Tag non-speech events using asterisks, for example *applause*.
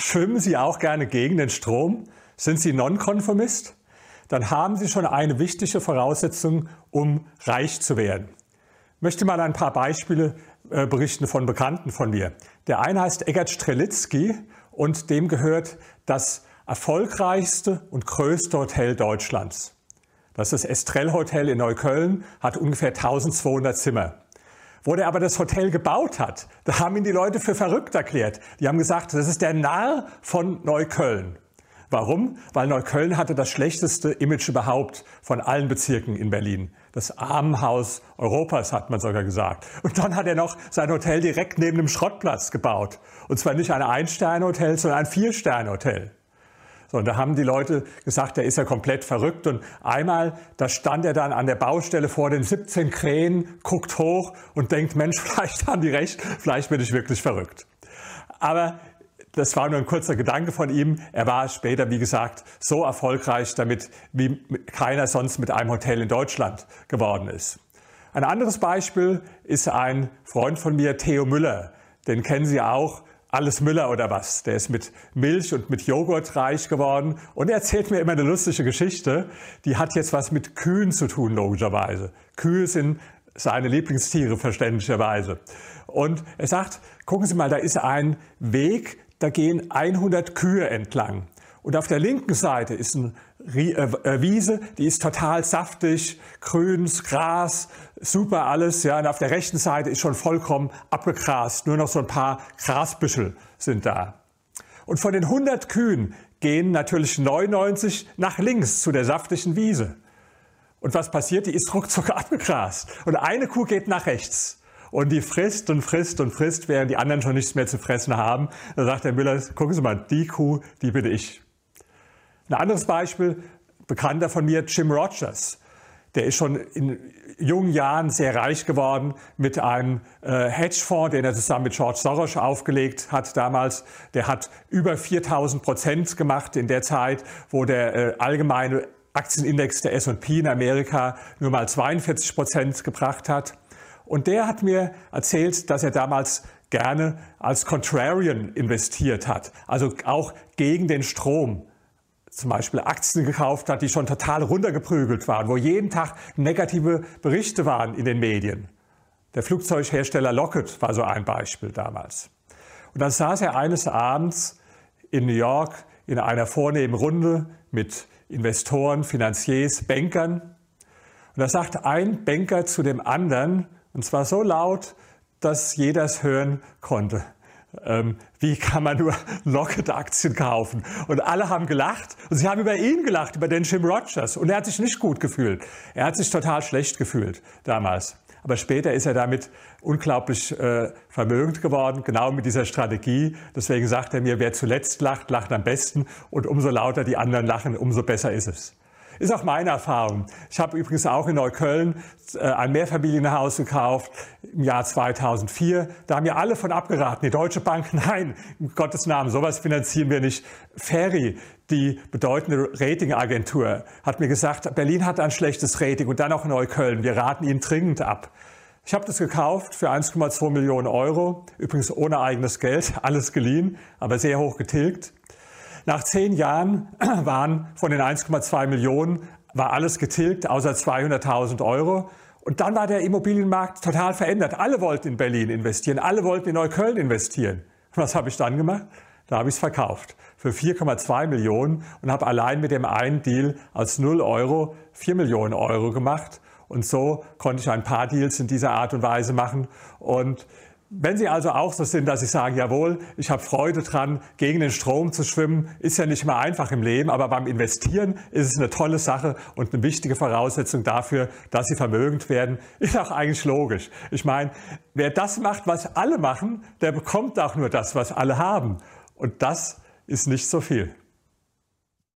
Schwimmen Sie auch gerne gegen den Strom? Sind Sie Nonkonformist? Dann haben Sie schon eine wichtige Voraussetzung, um reich zu werden. Ich möchte mal ein paar Beispiele äh, berichten von Bekannten von mir. Der eine heißt Eggert Strelitzky und dem gehört das erfolgreichste und größte Hotel Deutschlands. Das ist das Estrell Hotel in Neukölln, hat ungefähr 1200 Zimmer. Wo der aber das Hotel gebaut hat, da haben ihn die Leute für verrückt erklärt. Die haben gesagt, das ist der Narr von Neukölln. Warum? Weil Neukölln hatte das schlechteste Image überhaupt von allen Bezirken in Berlin. Das Armenhaus Europas, hat man sogar gesagt. Und dann hat er noch sein Hotel direkt neben dem Schrottplatz gebaut. Und zwar nicht ein Ein-Sterne-Hotel, sondern ein Vier-Sterne-Hotel. So, und da haben die Leute gesagt, der ist ja komplett verrückt. Und einmal, da stand er dann an der Baustelle vor den 17 Krähen, guckt hoch und denkt, Mensch, *laughs* vielleicht haben die recht, vielleicht bin ich wirklich verrückt. Aber das war nur ein kurzer Gedanke von ihm. Er war später, wie gesagt, so erfolgreich damit, wie keiner sonst mit einem Hotel in Deutschland geworden ist. Ein anderes Beispiel ist ein Freund von mir, Theo Müller. Den kennen Sie auch. Alles Müller oder was. Der ist mit Milch und mit Joghurt reich geworden. Und er erzählt mir immer eine lustige Geschichte. Die hat jetzt was mit Kühen zu tun, logischerweise. Kühe sind seine Lieblingstiere, verständlicherweise. Und er sagt, gucken Sie mal, da ist ein Weg, da gehen 100 Kühe entlang. Und auf der linken Seite ist eine äh, äh, Wiese, die ist total saftig, grüns, Gras, super alles. Ja. Und auf der rechten Seite ist schon vollkommen abgegrast. Nur noch so ein paar Grasbüschel sind da. Und von den 100 Kühen gehen natürlich 99 nach links zu der saftigen Wiese. Und was passiert? Die ist ruckzuck *laughs* abgegrast. Und eine Kuh geht nach rechts. Und die frisst und frisst und frisst, während die anderen schon nichts mehr zu fressen haben. Da sagt der Müller, gucken Sie mal, die Kuh, die bin ich. Ein anderes Beispiel, Bekannter von mir, Jim Rogers. Der ist schon in jungen Jahren sehr reich geworden mit einem äh, Hedgefonds, den er zusammen mit George Soros aufgelegt hat damals. Der hat über 4000 Prozent gemacht in der Zeit, wo der äh, allgemeine Aktienindex der S&P in Amerika nur mal 42 Prozent gebracht hat. Und der hat mir erzählt, dass er damals gerne als Contrarian investiert hat, also auch gegen den Strom. Zum Beispiel Aktien gekauft hat, die schon total runtergeprügelt waren, wo jeden Tag negative Berichte waren in den Medien. Der Flugzeughersteller Lockheed war so ein Beispiel damals. Und dann saß er eines Abends in New York in einer vornehmen Runde mit Investoren, Finanziers, Bankern. Und da sagt ein Banker zu dem anderen, und zwar so laut, dass jeder es hören konnte. Ähm, wie kann man nur *laughs* Lockheed-Aktien kaufen? Und alle haben gelacht und sie haben über ihn gelacht, über den Jim Rogers. Und er hat sich nicht gut gefühlt. Er hat sich total schlecht gefühlt damals. Aber später ist er damit unglaublich äh, vermögend geworden, genau mit dieser Strategie. Deswegen sagt er mir, wer zuletzt lacht, lacht am besten. Und umso lauter die anderen lachen, umso besser ist es. Ist auch meine Erfahrung. Ich habe übrigens auch in Neukölln äh, ein Mehrfamilienhaus gekauft im Jahr 2004. Da haben ja alle von abgeraten. Die Deutsche Bank, *laughs* nein, in Gottes Namen, sowas finanzieren wir nicht. Ferry, die bedeutende Ratingagentur, hat mir gesagt, Berlin hat ein schlechtes Rating und dann auch Neukölln. Wir raten Ihnen dringend ab. Ich habe das gekauft für 1,2 Millionen Euro, übrigens ohne eigenes Geld, *laughs* alles geliehen, aber sehr hoch getilgt. Nach zehn Jahren *clears throat* waren von den 1,2 Millionen war alles getilgt, außer 200.000 Euro. Und dann war der Immobilienmarkt total verändert. Alle wollten in Berlin investieren, alle wollten in Neukölln investieren. Was habe ich dann gemacht? Da habe ich es verkauft für 4,2 Millionen und habe allein mit dem einen Deal als 0 Euro 4 Millionen Euro gemacht. Und so konnte ich ein paar Deals in dieser Art und Weise machen. Und wenn Sie also auch so sind, dass Sie sagen, jawohl, ich habe Freude dran, gegen den Strom zu schwimmen, ist ja nicht immer einfach im Leben, aber beim Investieren ist es eine tolle Sache und eine wichtige Voraussetzung dafür, dass Sie vermögend werden, ist auch eigentlich logisch. Ich meine, wer das macht, was alle machen, der bekommt auch nur das, was alle haben. Und das ist nicht so viel.